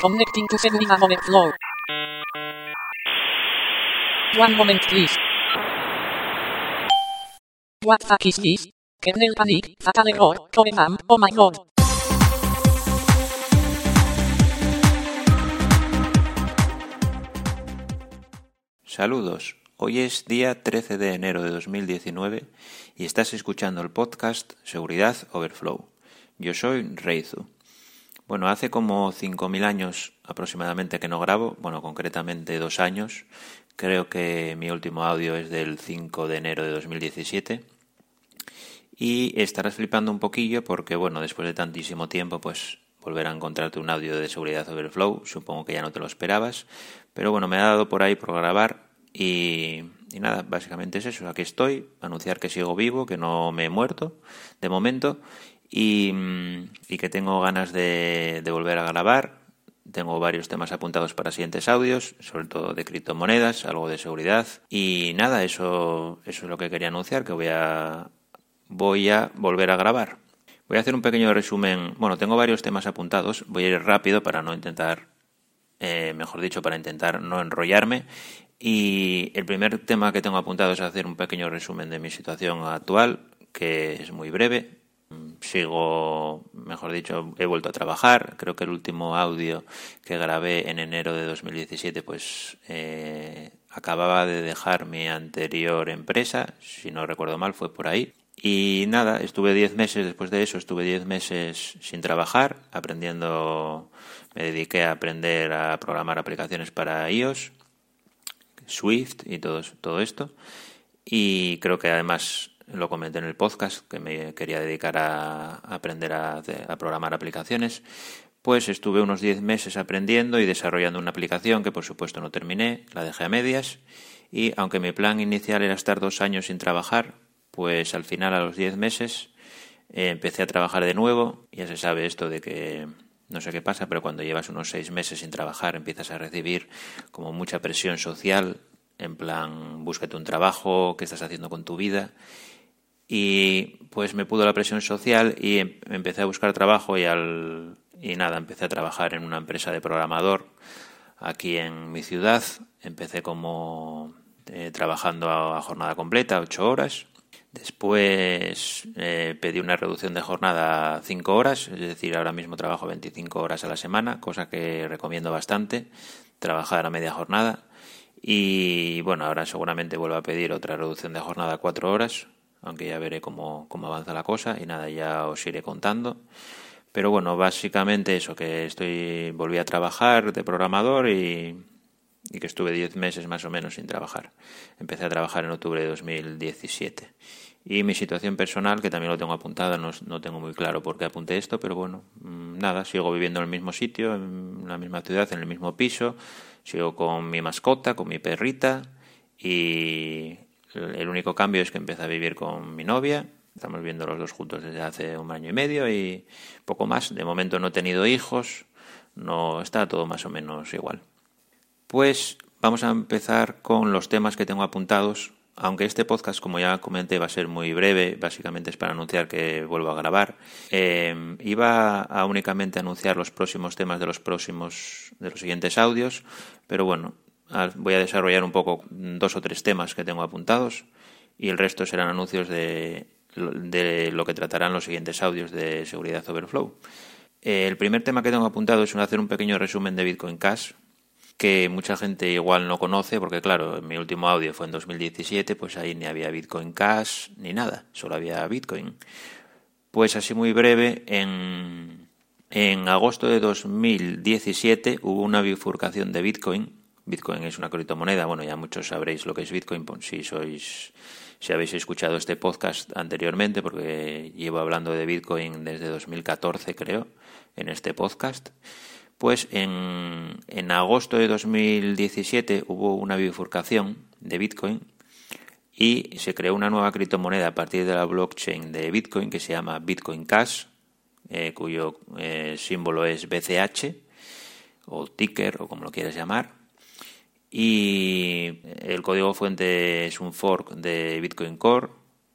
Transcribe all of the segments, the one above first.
Connecting to Segwina Moment Flow. One moment please. What fuck is this? Kernel panic, fatal error, core RAM, oh my god. Saludos, hoy es día 13 de enero de 2019 y estás escuchando el podcast Seguridad Overflow. Yo soy Reizu. Bueno, hace como 5.000 años aproximadamente que no grabo, bueno, concretamente dos años. Creo que mi último audio es del 5 de enero de 2017. Y estarás flipando un poquillo porque, bueno, después de tantísimo tiempo, pues volver a encontrarte un audio de seguridad Overflow. Supongo que ya no te lo esperabas. Pero bueno, me ha dado por ahí por grabar y, nada, básicamente es eso. Aquí estoy, anunciar que sigo vivo, que no me he muerto de momento y, y que tengo ganas de, de volver a grabar. Tengo varios temas apuntados para siguientes audios, sobre todo de criptomonedas, algo de seguridad. Y nada, eso, eso es lo que quería anunciar, que voy a, voy a volver a grabar. Voy a hacer un pequeño resumen. Bueno, tengo varios temas apuntados. Voy a ir rápido para no intentar, eh, mejor dicho, para intentar no enrollarme y el primer tema que tengo apuntado es hacer un pequeño resumen de mi situación actual, que es muy breve. Sigo, mejor dicho, he vuelto a trabajar. Creo que el último audio que grabé en enero de 2017, pues eh, acababa de dejar mi anterior empresa, si no recuerdo mal, fue por ahí. Y nada, estuve 10 meses, después de eso estuve 10 meses sin trabajar, aprendiendo, me dediqué a aprender a programar aplicaciones para iOS Swift y todo, todo esto. Y creo que además lo comenté en el podcast, que me quería dedicar a, aprender a, programar aplicaciones. Pues estuve unos 10 meses aprendiendo y desarrollando una aplicación que por supuesto no terminé, la dejé a medias. Y aunque mi plan inicial era estar dos años sin trabajar, pues al final a los 10 meses eh, empecé a trabajar de nuevo. Ya se sabe esto de que no sé qué pasa, pero cuando llevas unos seis meses sin trabajar empiezas a recibir como mucha presión social, en plan, búscate un trabajo, qué estás haciendo con tu vida. Y pues me pudo la presión social y em, empecé a buscar trabajo y, al, y nada, empecé a trabajar en una empresa de programador aquí en mi ciudad. Empecé como eh, trabajando a, jornada completa, ocho horas Después eh, pedí una reducción de jornada a 5 horas, es decir, ahora mismo trabajo 25 horas a la semana, cosa que recomiendo bastante, trabajar a media jornada. Y bueno, ahora seguramente vuelvo a pedir otra reducción de jornada a 4 horas, aunque ya veré cómo, cómo avanza la cosa y nada, ya os iré contando. Pero bueno, básicamente eso, que estoy volví a trabajar de programador y y que estuve 10 meses más o menos sin trabajar. Empecé a trabajar en octubre de 2017. Y mi situación personal, que también lo tengo apuntado, no, no, tengo muy claro por qué apunté esto, pero bueno, mm, nada, sigo viviendo en el mismo sitio, en la misma ciudad, en el mismo piso, sigo con mi mascota, con mi perrita, y el único cambio es que empecé a vivir con mi novia, estamos viviendo los dos juntos desde hace un año y medio y poco más, de momento no he tenido hijos, no está todo más o menos igual. Pues vamos a empezar con los temas que tengo apuntados. Aunque este podcast, como ya comenté, va a ser muy breve, básicamente es para anunciar que vuelvo a grabar. Eh, iba a únicamente anunciar los próximos temas de los próximos, de los siguientes audios, pero bueno, voy a desarrollar un poco dos o tres temas que tengo apuntados y el resto serán anuncios de, de lo que tratarán los siguientes audios de seguridad Overflow. Eh, el primer tema que tengo apuntado es hacer un pequeño resumen de Bitcoin Cash, que mucha gente igual no conoce, porque claro, mi último audio fue en 2017, pues ahí ni había Bitcoin Cash ni nada, solo había Bitcoin. Pues así muy breve, en, en agosto de 2017 hubo una bifurcación de Bitcoin. Bitcoin es una criptomoneda, bueno, ya muchos sabréis lo que es Bitcoin pues, si sois si habéis escuchado este podcast anteriormente, porque llevo hablando de Bitcoin desde 2014, creo, en este podcast. Pues en, en agosto de 2017 hubo una bifurcación de Bitcoin y se creó una nueva criptomoneda a partir de la blockchain de Bitcoin que se llama Bitcoin Cash, eh, cuyo eh, símbolo es BCH o ticker o como lo quieras llamar. Y el código fuente es un fork de Bitcoin Core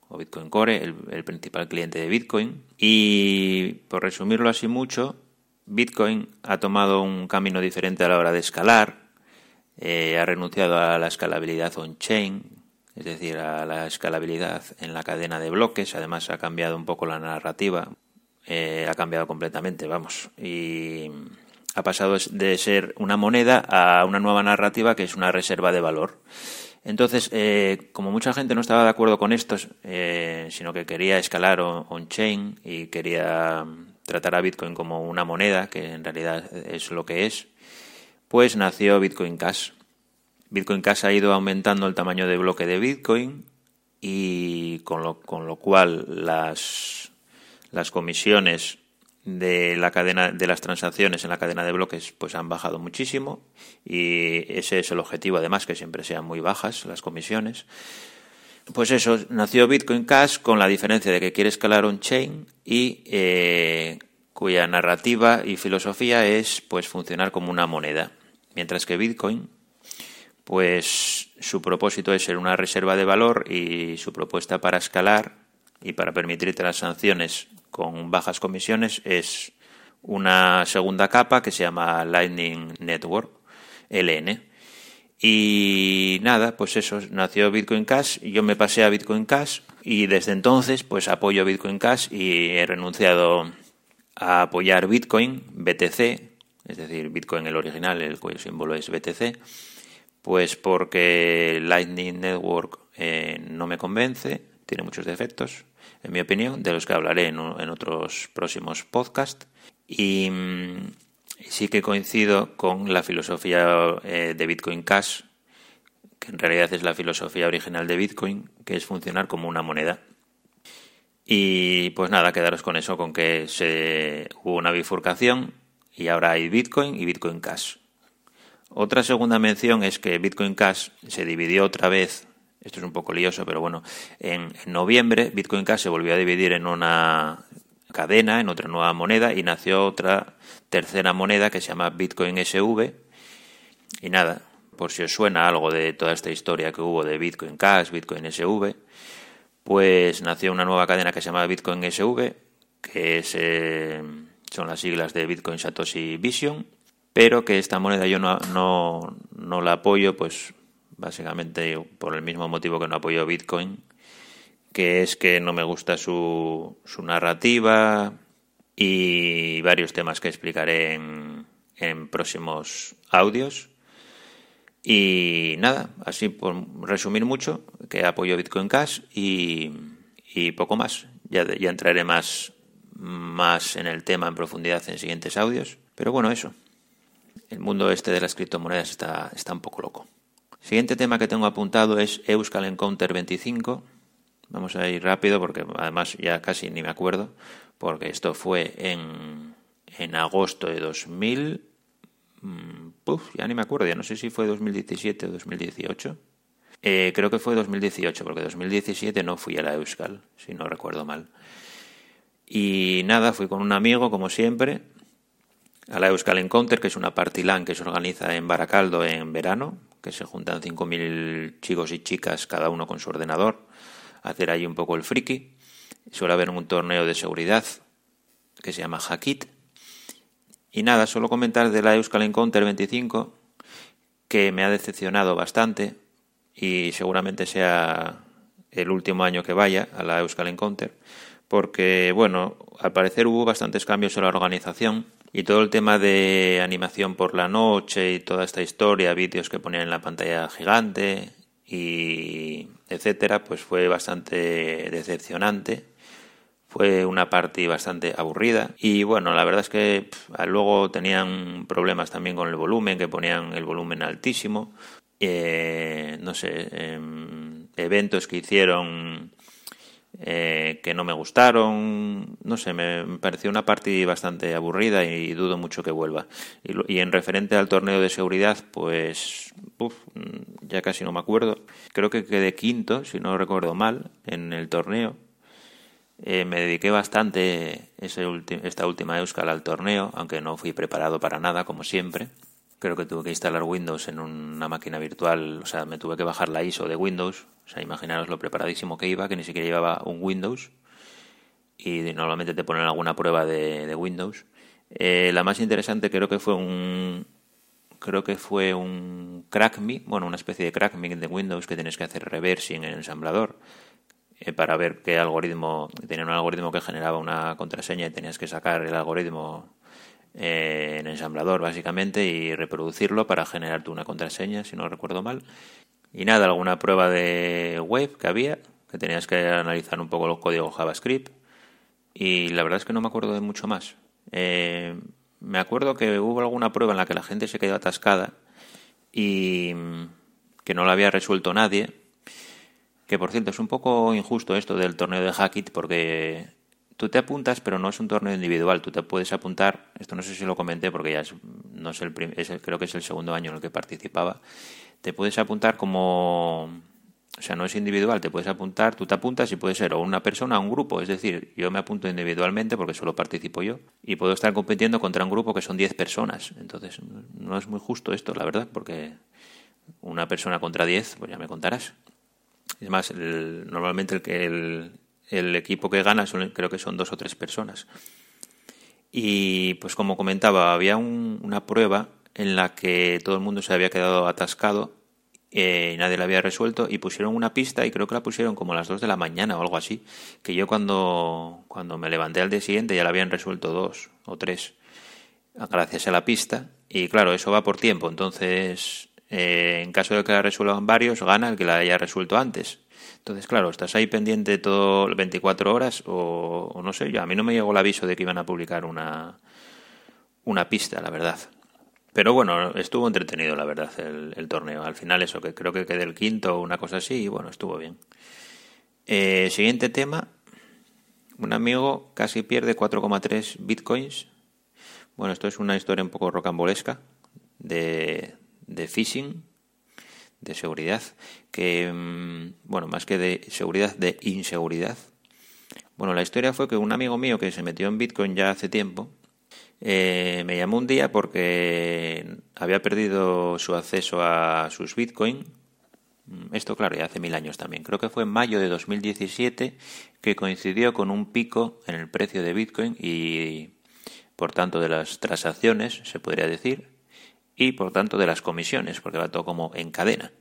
o Bitcoin Core, el, principal cliente de Bitcoin. Y por resumirlo así mucho, Bitcoin ha tomado un camino diferente a la hora de escalar, eh, ha renunciado a la escalabilidad on-chain, es decir, a la escalabilidad en la cadena de bloques, además ha cambiado un poco la narrativa, eh, ha cambiado completamente, vamos, y ha pasado de ser una moneda a una nueva narrativa que es una reserva de valor. Entonces, eh, como mucha gente no estaba de acuerdo con esto, eh, sino que quería escalar on-chain y quería tratar a Bitcoin como una moneda, que en realidad es lo que es, pues nació Bitcoin Cash. Bitcoin Cash ha ido aumentando el tamaño de bloque de Bitcoin y con lo, con lo cual las, las comisiones de la cadena de las transacciones en la cadena de bloques pues han bajado muchísimo y ese es el objetivo además que siempre sean muy bajas las comisiones. Pues eso nació Bitcoin Cash con la diferencia de que quiere escalar on chain y eh, cuya narrativa y filosofía es pues funcionar como una moneda. Mientras que Bitcoin pues su propósito es ser una reserva de valor y su propuesta para escalar y para permitirte las sanciones con bajas comisiones es una segunda capa que se llama Lightning Network, LN. Y nada, pues eso, nació Bitcoin Cash, yo me pasé a Bitcoin Cash y desde entonces pues apoyo Bitcoin Cash y he renunciado a apoyar Bitcoin, BTC, es decir, Bitcoin el original, el cuyo símbolo es BTC, pues porque Lightning Network eh, no me convence, tiene muchos defectos, en mi opinión, de los que hablaré en, otros próximos podcasts. Y mm, sí que coincido con la filosofía eh, de Bitcoin Cash, que en realidad es la filosofía original de Bitcoin, que es funcionar como una moneda. Y pues nada, quedaros con eso, con que se, hubo una bifurcación y ahora hay Bitcoin y Bitcoin Cash. Otra segunda mención es que Bitcoin Cash se dividió otra vez esto es un poco lioso, pero bueno, en, noviembre Bitcoin Cash se volvió a dividir en una cadena, en otra nueva moneda, y nació otra tercera moneda que se llama Bitcoin SV. Y nada, por si os suena algo de toda esta historia que hubo de Bitcoin Cash, Bitcoin SV, pues nació una nueva cadena que se llama Bitcoin SV, que eh, son las siglas de Bitcoin Satoshi Vision, pero que esta moneda yo no, no, no la apoyo, pues básicamente por el mismo motivo que no apoyo Bitcoin, que es que no me gusta su, su narrativa y varios temas que explicaré en, en próximos audios. Y nada, así por resumir mucho, que apoyo Bitcoin Cash y, poco más. Ya, ya entraré más, más en el tema en profundidad en siguientes audios. Pero bueno, eso. El mundo este de las criptomonedas está, está un poco loco. Siguiente tema que tengo apuntado es Euskal Encounter 25. Vamos a ir rápido porque además ya casi ni me acuerdo, porque esto fue en, en agosto de 2000. Mm, ya ni me acuerdo, ya no sé si fue 2017 o 2018. Eh, creo que fue 2018, porque 2017 no fui a la Euskal, si no recuerdo mal. Y nada, fui con un amigo, como siempre, a la Euskal Encounter, que es una party LAN que se organiza en Baracaldo en verano, que se juntan 5.000 chicos y chicas, cada uno con su ordenador, a hacer ahí un poco el friki. Suele haber un torneo de seguridad que se llama Hackit. Y nada, solo comentar de la Euskal Encounter 25 que me ha decepcionado bastante y seguramente sea el último año que vaya a la Euskal Encounter porque, bueno, al parecer hubo bastantes cambios en la organización y todo el tema de animación por la noche y toda esta historia, vídeos que ponían en la pantalla gigante y etcétera, pues fue bastante decepcionante. Fue una parte bastante aburrida y bueno, la verdad es que luego tenían problemas también con el volumen, que ponían el volumen altísimo. Eh, no sé, em, eventos que hicieron eh, que no me gustaron, no sé, me, pareció una partida bastante aburrida y dudo mucho que vuelva. Y, en referente al torneo de seguridad, pues ya casi no me acuerdo. Creo que quedé quinto, si no recuerdo mal, en el torneo. Eh, me dediqué bastante ese esta última Euskal al torneo, aunque no fui preparado para nada, como siempre. Creo que tuve que instalar Windows en una máquina virtual, o sea, me tuve que bajar la ISO de Windows, o sea, imaginaros lo preparadísimo que iba, que ni siquiera llevaba un Windows, y normalmente te ponen alguna prueba de, Windows. Eh, la más interesante creo que fue un creo que fue un CrackMe, bueno, una especie de CrackMe de Windows que tienes que hacer reversing en el ensamblador eh, para ver qué algoritmo, tenía un algoritmo que generaba una contraseña y tenías que sacar el algoritmo eh, en ensamblador básicamente y reproducirlo para generar tú una contraseña, si no recuerdo mal. Y nada, alguna prueba de web que había, que tenías que analizar un poco los códigos JavaScript. Y la verdad es que no me acuerdo de mucho más. Eh, me acuerdo que hubo alguna prueba en la que la gente se quedó atascada y que no la había resuelto nadie que por cierto, es un poco injusto esto del torneo de Hackit porque tú te apuntas, pero no es un torneo individual. Tú te puedes apuntar, esto no sé si lo comenté porque ya es, no es el, creo que es el segundo año en el que participaba. Te puedes apuntar como, o sea, no es individual, te puedes apuntar, tú te apuntas y puede ser o una persona o un grupo. Es decir, yo me apunto individualmente porque solo participo yo y puedo estar compitiendo contra un grupo que son 10 personas. Entonces, no es muy justo esto, la verdad, porque una persona contra 10, pues ya me contarás. Es más, normalmente el, que el, equipo que gana creo que son dos o tres personas. Y pues como comentaba, había una prueba en la que todo el mundo se había quedado atascado eh, nadie la había resuelto y pusieron una pista y creo que la pusieron como a las dos de la mañana o algo así, que yo cuando, cuando me levanté al día siguiente ya la habían resuelto dos o tres gracias a la pista y claro, eso va por tiempo, entonces eh, en caso de que la resuelvan varios, gana el que la haya resuelto antes. Entonces, claro, estás ahí pendiente todo 24 horas o, no sé, yo, a mí no me llegó el aviso de que iban a publicar una, una pista, la verdad. Pero bueno, estuvo entretenido, la verdad, el, torneo. Al final eso, que creo que quedé el quinto o una cosa así, y bueno, estuvo bien. Eh, siguiente tema. Un amigo casi pierde 4,3 bitcoins. Bueno, esto es una historia un poco rocambolesca de, de phishing, de seguridad, que, mm, bueno, más que de seguridad, de inseguridad. Bueno, la historia fue que un amigo mío que se metió en Bitcoin ya hace tiempo, eh, me llamó un día porque había perdido su acceso a sus Bitcoin. Mm, esto, claro, ya hace mil años también. Creo que fue en mayo de 2017 que coincidió con un pico en el precio de Bitcoin y, por tanto, de las transacciones, se podría decir y por tanto de las comisiones, porque va todo como en cadena.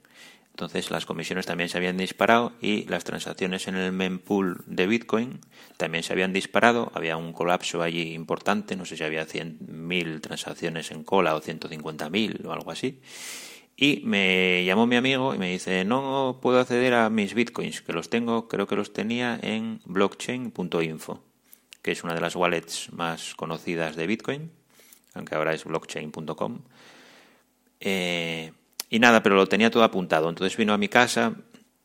Entonces las comisiones también se habían disparado y las transacciones en el mempool de Bitcoin también se habían disparado. Había un colapso allí importante, no sé si había 100.000 transacciones en cola o 150.000 o algo así. Y me llamó mi amigo y me dice, no puedo acceder a mis Bitcoins, que los tengo, creo que los tenía en blockchain.info, que es una de las wallets más conocidas de Bitcoin, aunque ahora es blockchain.com. Eh, y nada, pero lo tenía todo apuntado. Entonces vino a mi casa,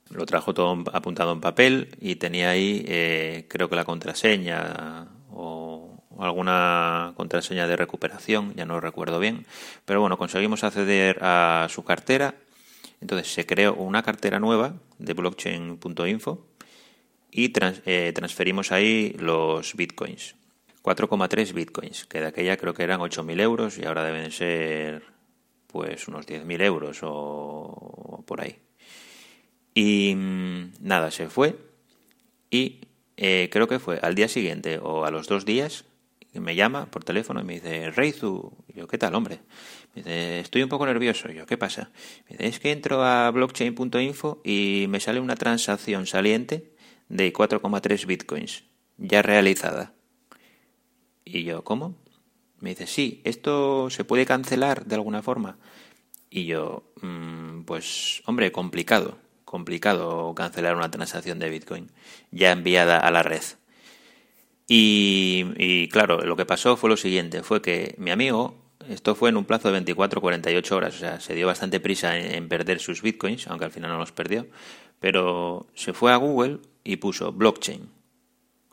lo trajo todo apuntado en papel y tenía ahí, eh, creo que la contraseña o alguna contraseña de recuperación, ya no recuerdo bien. Pero bueno, conseguimos acceder a su cartera. Entonces se creó una cartera nueva de blockchain.info y eh, transferimos ahí los bitcoins. 4,3 bitcoins, que de aquella creo que eran 8.000 euros y ahora deben ser pues unos 10.000 euros o, por ahí. Y mm, nada, se fue y eh, creo que fue al día siguiente o a los dos días me llama por teléfono y me dice, Reizu, yo, ¿qué tal, hombre? Me dice, estoy un poco nervioso. yo, ¿qué pasa? Me dice, es que entro a blockchain.info y me sale una transacción saliente de 4,3 bitcoins, ya realizada. Y yo, ¿cómo? Me dice, sí, ¿esto se puede cancelar de alguna forma? Y yo, mm, pues, hombre, complicado, complicado cancelar una transacción de Bitcoin ya enviada a la red. Y, claro, lo que pasó fue lo siguiente, fue que mi amigo, esto fue en un plazo de 24-48 horas, o sea, se dio bastante prisa en, perder sus bitcoins, aunque al final no los perdió, pero se fue a Google y puso blockchain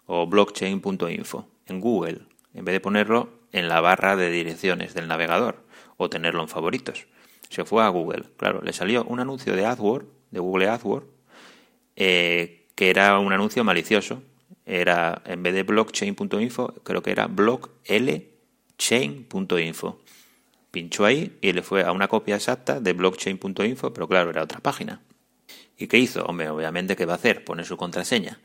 o blockchain.info en Google, en vez de ponerlo en la barra de direcciones del navegador o tenerlo en favoritos. Se fue a Google, claro, le salió un anuncio de AdWords, de Google AdWords, eh, que era un anuncio malicioso. Era, en vez de blockchain.info, creo que era blocklchain.info. Pinchó ahí y le fue a una copia exacta de blockchain.info, pero claro, era otra página. ¿Y qué hizo? Hombre, obviamente, ¿qué va a hacer? Poner su contraseña.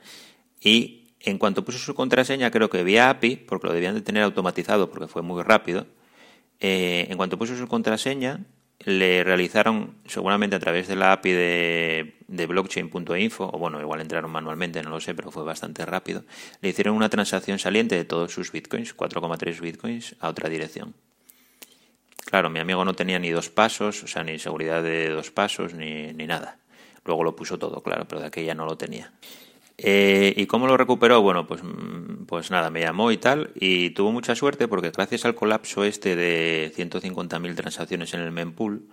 Y en cuanto puso su contraseña, creo que vía API, porque lo debían de tener automatizado porque fue muy rápido, eh, en cuanto puso su contraseña, le realizaron seguramente a través de la API de, de blockchain.info, o bueno, igual entraron manualmente, no lo sé, pero fue bastante rápido, le hicieron una transacción saliente de todos sus bitcoins, 4,3 bitcoins, a otra dirección. Claro, mi amigo no tenía ni dos pasos, o sea, ni seguridad de dos pasos, ni, ni nada. Luego lo puso todo, claro, pero de aquella no lo tenía. Eh, ¿Y cómo lo recuperó? Bueno, pues, mm, pues nada, me llamó y tal, y tuvo mucha suerte porque gracias al colapso este de 150.000 transacciones en el mempool,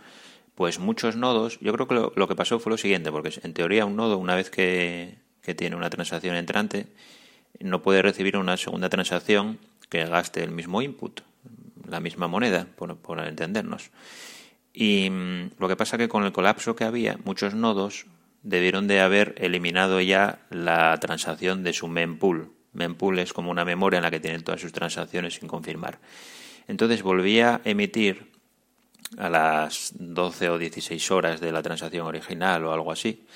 pues muchos nodos, yo creo que lo, que pasó fue lo siguiente, porque en teoría un nodo, una vez que, tiene una transacción entrante, no puede recibir una segunda transacción que gaste el mismo input, la misma moneda, por, por entendernos. Y mm, lo que pasa que con el colapso que había, muchos nodos debieron de haber eliminado ya la transacción de su mempool. Mempool es como una memoria en la que tienen todas sus transacciones sin confirmar. Entonces volvía a emitir a las 12 o 16 horas de la transacción original o algo así.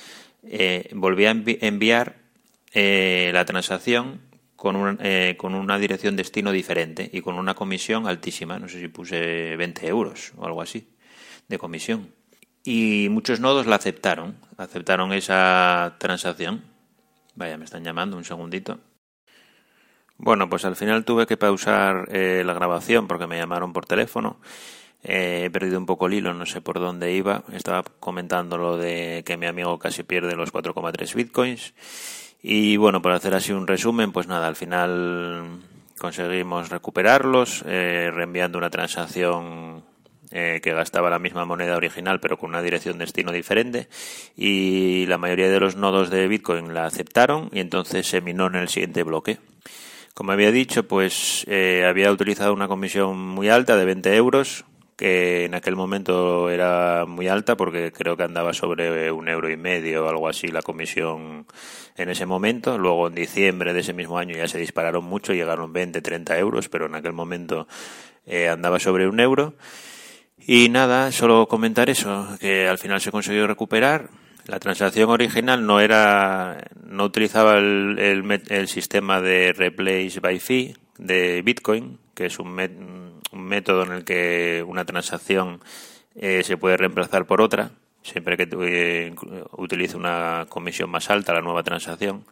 Eh, volvía a enviar eh, la transacción con, eh, con una dirección destino diferente y con una comisión altísima. No sé si puse 20 euros o algo así de comisión y muchos nodos la aceptaron, aceptaron esa transacción. Vaya, me están llamando un segundito. Bueno, pues al final tuve que pausar eh, la grabación porque me llamaron por teléfono. Eh, he perdido un poco el hilo, no sé por dónde iba. Estaba comentando lo de que mi amigo casi pierde los 4,3 bitcoins. Y bueno, para hacer así un resumen, pues nada, al final conseguimos recuperarlos, eh, reenviando una transacción eh, que gastaba la misma moneda original pero con una dirección destino diferente y la mayoría de los nodos de Bitcoin la aceptaron y entonces se minó en el siguiente bloque. Como había dicho, pues eh, había utilizado una comisión muy alta de 20 euros, que en aquel momento era muy alta porque creo que andaba sobre un euro y medio o algo así la comisión en ese momento. Luego en diciembre de ese mismo año ya se dispararon mucho, llegaron 20, 30 euros, pero en aquel momento eh, andaba sobre un euro. Y nada, solo comentar eso, que al final se consiguió recuperar. La transacción original no era, no utilizaba el, el, sistema de replace by fee de Bitcoin, que es un, método en el que una transacción eh, se puede reemplazar por otra, siempre que eh, utilice una comisión más alta la nueva transacción.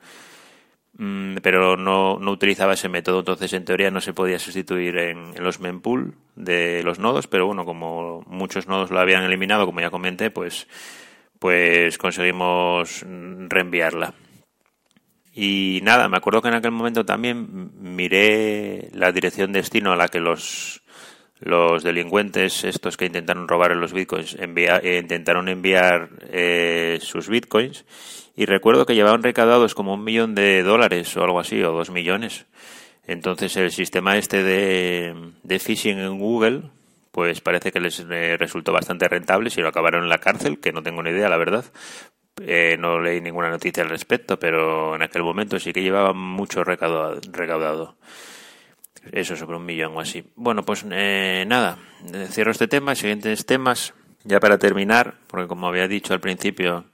Mm, pero no, no, utilizaba ese método, entonces en teoría no se podía sustituir en, los mempool de los nodos, pero bueno, como muchos nodos lo habían eliminado, como ya comenté, pues, pues conseguimos reenviarla. Y nada, me acuerdo que en aquel momento también miré la dirección destino a la que los, los delincuentes, estos que intentaron robar los bitcoins, intentaron enviar eh, sus bitcoins y recuerdo que llevaban recaudados como un millón de dólares o algo así, o dos millones. Entonces el sistema este de, de phishing en Google, pues parece que les eh, resultó bastante rentable si lo acabaron en la cárcel, que no tengo ni idea, la verdad. Eh, no leí ninguna noticia al respecto, pero en aquel momento sí que llevaban mucho recaudado. recaudado. Eso sobre un millón o así. Bueno, pues eh, nada, cierro este tema, siguientes temas. Ya para terminar, porque como había dicho al principio,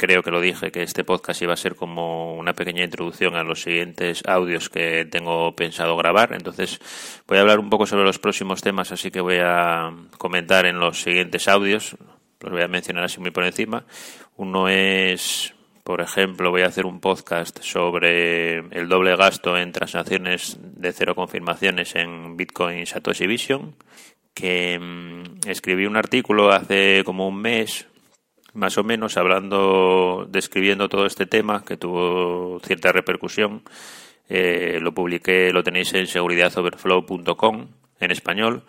creo que lo dije, que este podcast iba a ser como una pequeña introducción a los siguientes audios que tengo pensado grabar. Entonces voy a hablar un poco sobre los próximos temas, así que voy a comentar en los siguientes audios. Los voy a mencionar así muy por encima. Uno es, por ejemplo, voy a hacer un podcast sobre el doble gasto en transacciones de cero confirmaciones en Bitcoin Satoshi Vision que mm, escribí un artículo hace como un mes más o menos hablando, describiendo todo este tema que tuvo cierta repercusión. Eh, lo publiqué, lo tenéis en seguridadoverflow.com en español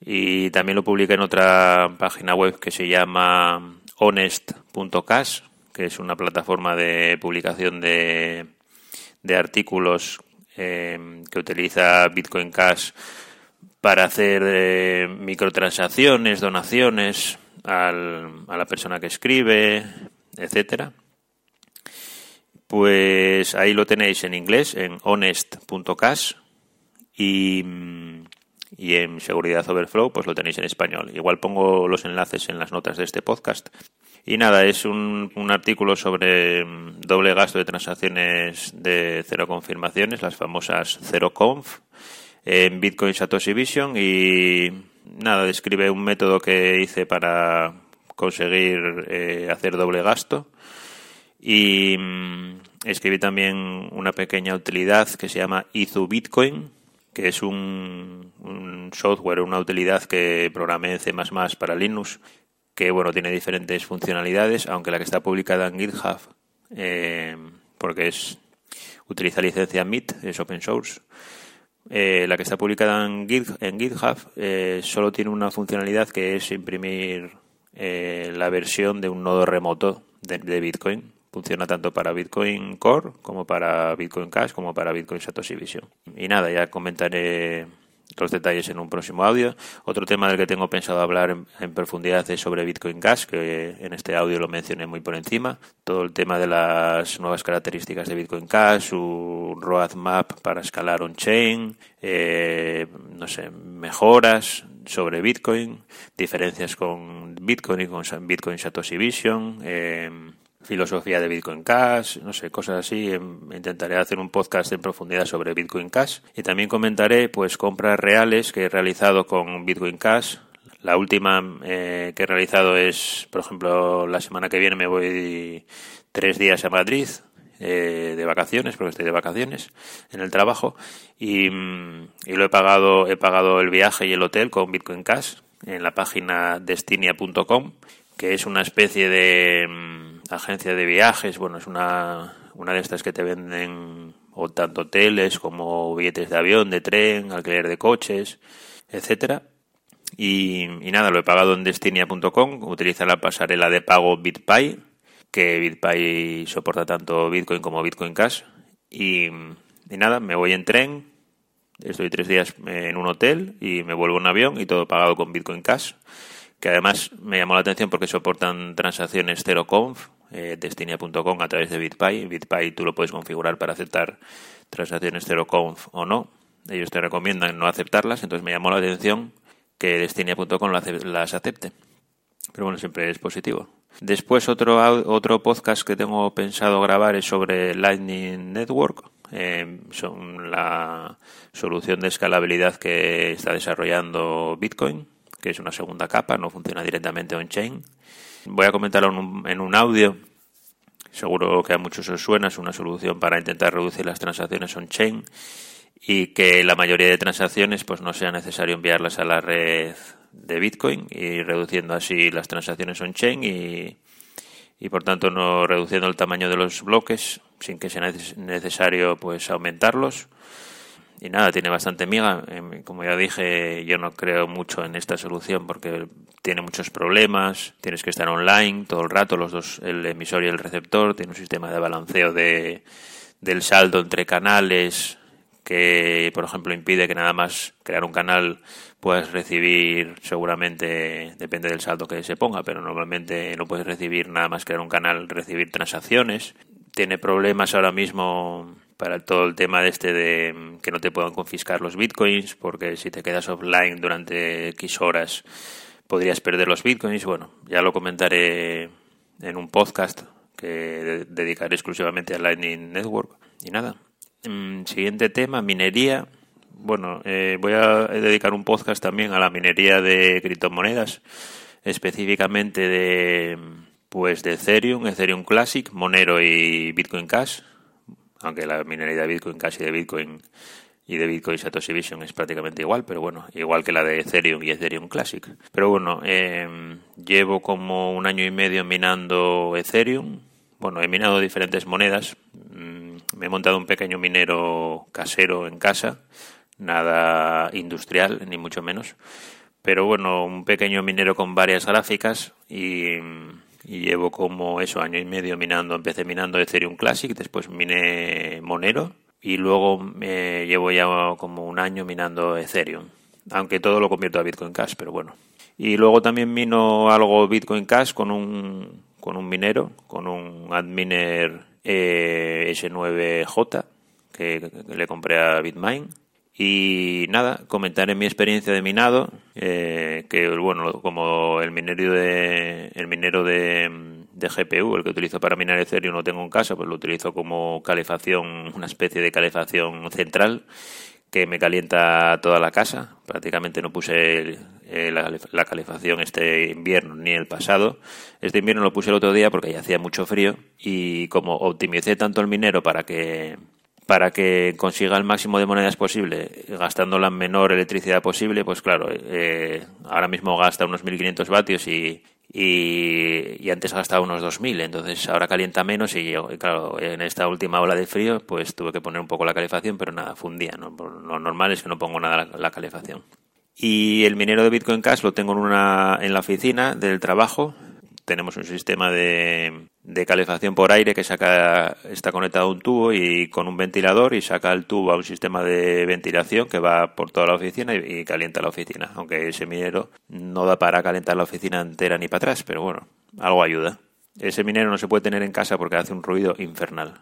y también lo publiqué en otra página web que se llama honest.cash, que es una plataforma de publicación de, de artículos eh, que utiliza Bitcoin Cash para hacer eh, microtransacciones, donaciones, al, a la persona que escribe, etcétera. Pues ahí lo tenéis en inglés, en honest.cash. Y, y en Seguridad Overflow pues lo tenéis en español. Igual pongo los enlaces en las notas de este podcast. Y nada, es un, un artículo sobre mm, doble gasto de transacciones de cero confirmaciones, las famosas cero conf, en Bitcoin Satoshi Vision y nada, describe un método que hice para conseguir eh, hacer doble gasto. Y mm, escribí también una pequeña utilidad que se llama Izu Bitcoin, que es un, un software, una utilidad que programé en C++ para Linux, que bueno, tiene diferentes funcionalidades, aunque la que está publicada en GitHub, eh, porque es utiliza licencia MIT, es open source, eh, la que está publicada en, GitHub eh, solo tiene una funcionalidad que es imprimir eh, la versión de un nodo remoto de, Bitcoin. Funciona tanto para Bitcoin Core como para Bitcoin Cash como para Bitcoin Satoshi Vision. Y nada, ya comentaré los detalles en un próximo audio. Otro tema del que tengo pensado hablar en, profundidad es sobre Bitcoin Cash, que en este audio lo mencioné muy por encima. Todo el tema de las nuevas características de Bitcoin Cash, su roadmap para escalar on-chain, eh, no sé, mejoras sobre Bitcoin, diferencias con Bitcoin y con Bitcoin Satoshi Vision. Eh, filosofía de Bitcoin Cash, no sé, cosas así. Em, intentaré hacer un podcast en profundidad sobre Bitcoin Cash y también comentaré pues compras reales que he realizado con Bitcoin Cash. La última eh, que he realizado es, por ejemplo, la semana que viene me voy tres días a Madrid eh, de vacaciones, porque estoy de vacaciones en el trabajo y, mm, y, lo he pagado, he pagado el viaje y el hotel con Bitcoin Cash en la página destinia.com, que es una especie de mm, agencia de viajes, bueno, es una, una de estas que te venden o tanto hoteles como billetes de avión, de tren, alquiler de coches, etcétera. Y, nada, lo he pagado en destinia.com, utiliza la pasarela de pago BitPay, que BitPay soporta tanto Bitcoin como Bitcoin Cash. Y, y nada, me voy en tren, estoy tres días en un hotel y me vuelvo en avión y todo pagado con Bitcoin Cash que además me llamó la atención porque soportan transacciones 0conf, eh, destinia.com a través de BitPay. BitPay tú lo puedes configurar para aceptar transacciones 0conf o no. Ellos te recomiendan no aceptarlas, entonces me llamó la atención que destinia.com las acepte. Pero bueno, siempre es positivo. Después otro, otro podcast que tengo pensado grabar es sobre Lightning Network. Eh, son la solución de escalabilidad que está desarrollando Bitcoin que es una segunda capa, no funciona directamente on-chain. Voy a comentarlo en un, audio. Seguro que a muchos os suena, es una solución para intentar reducir las transacciones on-chain y que la mayoría de transacciones pues no sea necesario enviarlas a la red de Bitcoin y reduciendo así las transacciones on-chain y, y por tanto no reduciendo el tamaño de los bloques sin que sea necesario pues aumentarlos y nada, tiene bastante miga. Em, como ya dije, yo no creo mucho en esta solución porque tiene muchos problemas. Tienes que estar online todo el rato, los dos, el emisor y el receptor. Tiene un sistema de balanceo de, del saldo entre canales que, por ejemplo, impide que nada más crear un canal puedas recibir, seguramente depende del saldo que se ponga, pero normalmente no puedes recibir nada más crear un canal, recibir transacciones. Tiene problemas ahora mismo para todo el tema de este de mm, que no te puedan confiscar los bitcoins, porque si te quedas offline durante X horas podrías perder los bitcoins. Bueno, ya lo comentaré en un podcast que dedicaré exclusivamente a Lightning Network. Y nada, mm, siguiente tema, minería. Bueno, eh, voy a dedicar un podcast también a la minería de criptomonedas, específicamente de pues de Ethereum, Ethereum Classic, Monero y Bitcoin Cash aunque la minería de Bitcoin casi de Bitcoin y de Bitcoin Satoshi Vision es prácticamente igual, pero bueno, igual que la de Ethereum y Ethereum Classic. Pero bueno, em, llevo como un año y medio minando Ethereum. Bueno, he minado diferentes monedas. Mm, me he montado un pequeño minero casero en casa, nada industrial, ni mucho menos. Pero bueno, un pequeño minero con varias gráficas y y llevo como eso, año y medio minando. Empecé minando Ethereum Classic, después miné Monero y luego eh, llevo ya como un año minando Ethereum. Aunque todo lo convierto a Bitcoin Cash, pero bueno. Y luego también mino algo Bitcoin Cash con un, con un minero, con un Adminer eh, S9J que, le compré a Bitmine. Y nada, comentaré mi experiencia de minado, eh, que bueno, como el minero de el minero de, de, GPU, el que utilizo para minar Ethereum, lo tengo en casa, pues lo utilizo como calefacción, una especie de calefacción central que me calienta toda la casa. Prácticamente no puse eh, la, calefacción este invierno ni el pasado. Este invierno lo puse el otro día porque ya hacía mucho frío y como optimicé tanto el minero para que para que consiga el máximo de monedas posible, gastando la menor electricidad posible, pues claro, eh, ahora mismo gasta unos 1.500 vatios y, y, antes gastaba unos 2.000, entonces ahora calienta menos y, claro, en esta última ola de frío pues tuve que poner un poco la calefacción, pero nada, fundía, ¿no? Lo normal es que no pongo nada la, la calefacción. Y el minero de Bitcoin Cash lo tengo en, una, en la oficina del trabajo, tenemos un sistema de, de, calefacción por aire que saca está conectado a un tubo y con un ventilador y saca el tubo a un sistema de ventilación que va por toda la oficina y, calienta la oficina. Aunque ese minero no da para calentar la oficina entera ni para atrás pero bueno algo ayuda. Ese minero no se puede tener en casa porque hace un ruido infernal.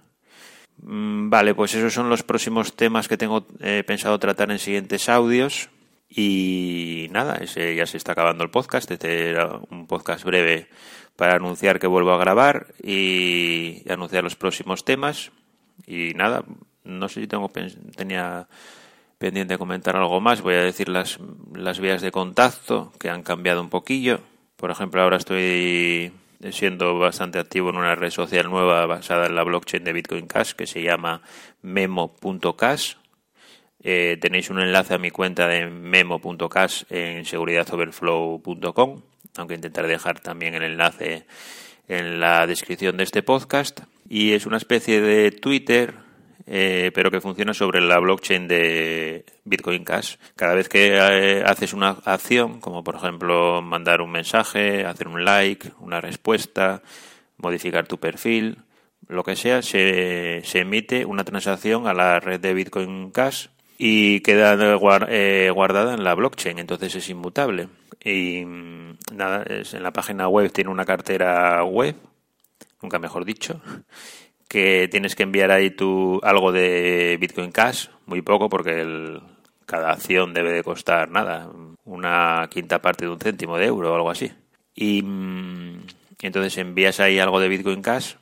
Mm, Vale, pues esos son los próximos temas que tengo eh, pensado tratar en siguientes audios. Y nada, ese ya se está acabando el podcast. Este era un podcast breve para anunciar que vuelvo a grabar y anunciar los próximos temas. Y nada, no sé si tengo tenía pendiente comentar algo más. Voy a decir las, las vías de contacto que han cambiado un poquillo. Por ejemplo, ahora estoy siendo bastante activo en una red social nueva basada en la blockchain de Bitcoin Cash que se llama memo.cash eh, tenéis un enlace a mi cuenta de memo.cash en seguridadoverflow.com, aunque intentaré dejar también el enlace en la descripción de este podcast. Y es una especie de Twitter, eh, pero que funciona sobre la blockchain de Bitcoin Cash. Cada vez que eh, haces una acción, como por ejemplo mandar un mensaje, hacer un like, una respuesta, modificar tu perfil, lo que sea, se, se emite una transacción a la red de Bitcoin Cash y queda eh, guardada en la blockchain, entonces es inmutable. Y mm, nada, es, en la página web tiene una cartera web, nunca mejor dicho, que tienes que enviar ahí tu algo de Bitcoin Cash, muy poco porque el, cada acción debe de costar nada, una quinta parte de un céntimo de euro o algo así. Y mm, entonces envías ahí algo de Bitcoin Cash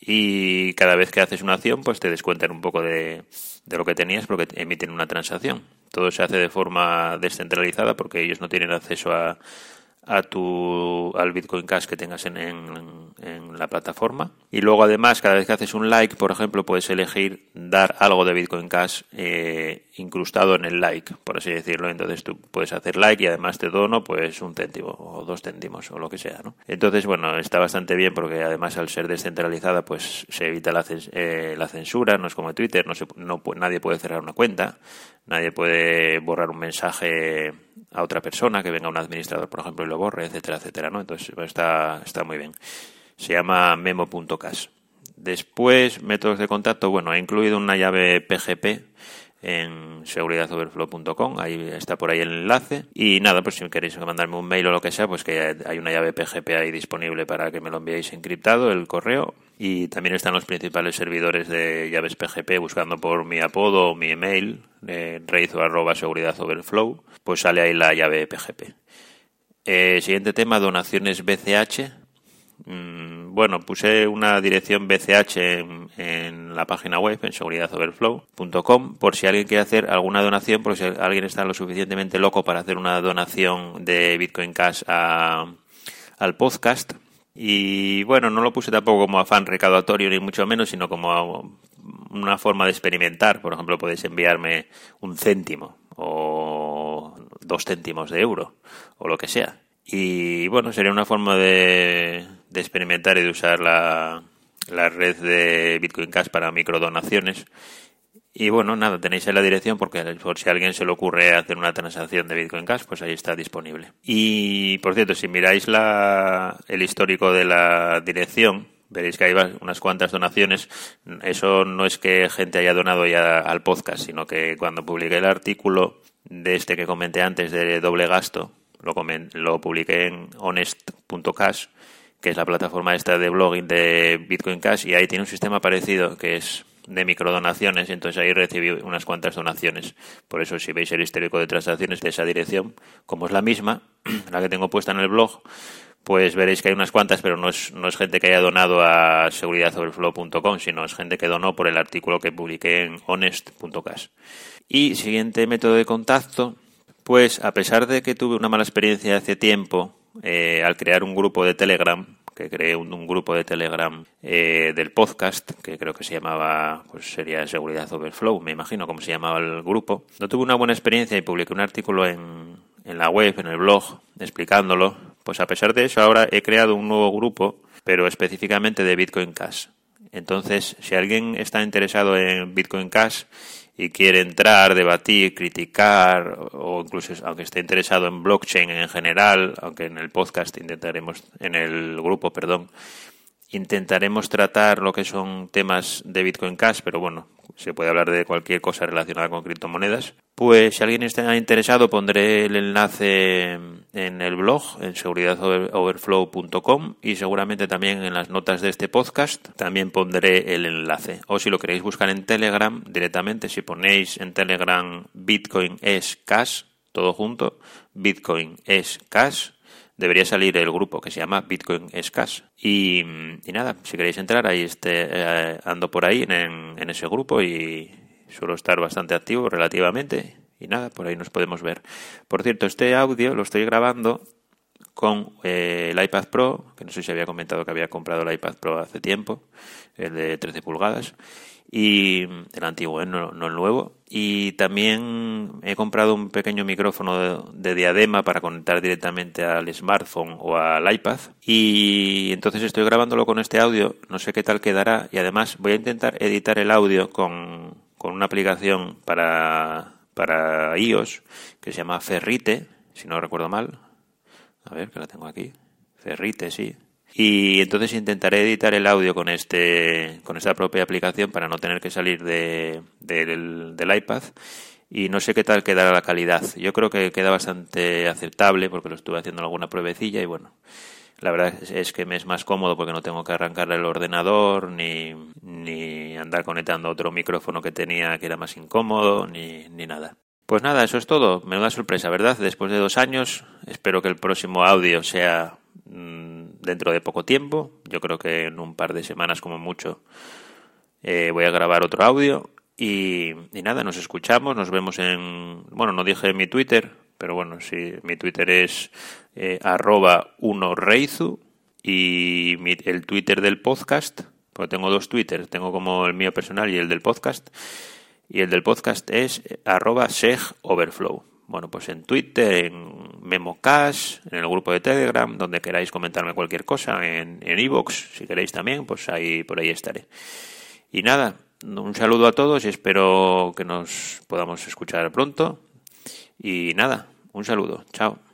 y cada vez que haces una acción pues te descuentan un poco de, de lo que tenías porque emiten una transacción. Todo se hace de forma descentralizada porque ellos no tienen acceso a, a tu, al Bitcoin Cash que tengas en, en, la plataforma. Y luego además, cada vez que haces un like, por ejemplo, puedes elegir dar algo de Bitcoin Cash eh, incrustado en el like, por así decirlo. Entonces tú puedes hacer like y además te dono pues un céntimo o dos céntimos o lo que sea. ¿no? Entonces, bueno, está bastante bien porque además al ser descentralizada pues se evita la, eh, la censura, no es como Twitter, no, se, no nadie puede cerrar una cuenta, nadie puede borrar un mensaje a otra persona, que venga un administrador, por ejemplo, y lo borre, etcétera, etcétera, ¿no? Entonces está, está muy bien. Se llama memo.cash. Después, métodos de contacto, bueno, he incluido una llave PGP en seguridadoverflow.com, ahí está por ahí el enlace. Y nada, pues si queréis mandarme un mail o lo que sea, pues que hay una llave PGP ahí disponible para que me lo enviéis encriptado, el correo. Y también están los principales servidores de llaves PGP buscando por mi apodo o mi email, de reizo arroba seguridadoverflow, pues sale ahí la llave PGP. Eh, siguiente tema, donaciones BCH. Mm, bueno, puse una dirección BCH en, la página web, en seguridadoverflow.com, por si alguien quiere hacer alguna donación, por si alguien está lo suficientemente loco para hacer una donación de Bitcoin Cash al podcast. Y bueno, no lo puse tampoco como afán recaudatorio ni mucho menos, sino como una forma de experimentar. Por ejemplo, podéis enviarme un céntimo o dos céntimos de euro o lo que sea. Y bueno, sería una forma de, de experimentar y de usar la, la red de Bitcoin Cash para microdonaciones. Y bueno, nada, tenéis ahí la dirección porque por si a alguien se le ocurre hacer una transacción de Bitcoin Cash, pues ahí está disponible. Y por cierto, si miráis la, el histórico de la dirección, veréis que hay unas cuantas donaciones. Eso no es que gente haya donado ya al podcast, sino que cuando publiqué el artículo de este que comenté antes de doble gasto, lo, lo publiqué en honest.cash, que es la plataforma esta de blogging de Bitcoin Cash, y ahí tiene un sistema parecido que es de microdonaciones, entonces ahí recibí unas cuantas donaciones. Por eso si veis el histórico de transacciones de esa dirección, como es la misma, la que tengo puesta en el blog, pues veréis que hay unas cuantas, pero no es, no es gente que haya donado a seguridadoverflow.com, sino es gente que donó por el artículo que publiqué en honest.cash. Y siguiente método de contacto, pues a pesar de que tuve una mala experiencia hace tiempo eh, al crear un grupo de Telegram, que creé un, grupo de Telegram eh, del podcast, que creo que se llamaba, pues sería Seguridad Overflow, me imagino cómo se llamaba el grupo. No tuve una buena experiencia y publiqué un artículo en, en la web, en el blog, explicándolo. Pues a pesar de eso, ahora he creado un nuevo grupo, pero específicamente de Bitcoin Cash. Entonces, si alguien está interesado en Bitcoin Cash y quiere entrar, debatir, criticar, o incluso aunque esté interesado en blockchain en general, aunque en el podcast intentaremos, en el grupo, perdón, intentaremos tratar lo que son temas de Bitcoin Cash, pero bueno, se puede hablar de cualquier cosa relacionada con criptomonedas. Pues si alguien está interesado pondré el enlace en el blog en seguridadoverflow.com y seguramente también en las notas de este podcast también pondré el enlace. O si lo queréis buscar en Telegram directamente, si ponéis en Telegram Bitcoin es cash, todo junto, Bitcoin es cash, debería salir el grupo que se llama Bitcoin Cash. Y, nada, si queréis entrar, ahí este, eh, ando por ahí en, en, ese grupo y suelo estar bastante activo relativamente. Y nada, por ahí nos podemos ver. Por cierto, este audio lo estoy grabando con eh, el iPad Pro, que no sé si había comentado que había comprado el iPad Pro hace tiempo, el de 13 pulgadas y el antiguo, ¿eh? no, el nuevo. Y también he comprado un pequeño micrófono de, diadema para conectar directamente al smartphone o al iPad. Y entonces estoy grabándolo con este audio, no sé qué tal quedará. Y además voy a intentar editar el audio con, con una aplicación para, para iOS que se llama Ferrite, si no recuerdo mal. A ver, que la tengo aquí. Ferrite, sí. Y entonces intentaré editar el audio con este con esta propia aplicación para no tener que salir de, del, del iPad y no sé qué tal quedará la calidad. Yo creo que queda bastante aceptable porque lo estuve haciendo alguna pruebecilla y bueno, la verdad es que me es más cómodo porque no tengo que arrancar el ordenador ni, ni andar conectando otro micrófono que tenía que era más incómodo ni, ni nada. Pues nada, eso es todo. Me da sorpresa, ¿verdad? Después de dos años, espero que el próximo audio sea dentro de poco tiempo. Yo creo que en un par de semanas como mucho eh, voy a grabar otro audio. Y, nada, nos escuchamos, nos vemos en... Bueno, no dije mi Twitter, pero bueno, sí, mi Twitter es eh, arroba uno reizu y el Twitter del podcast, porque tengo dos Twitters, tengo como el mío personal y el del podcast, y el del podcast es eh, arroba segoverflow. Bueno, pues en Twitter, en MemoCash, en el grupo de Telegram, donde queráis comentarme cualquier cosa, en Evox, si queréis también, pues ahí por ahí estaré. Y nada, un saludo a todos y espero que nos podamos escuchar pronto. Y nada, un saludo. Chao.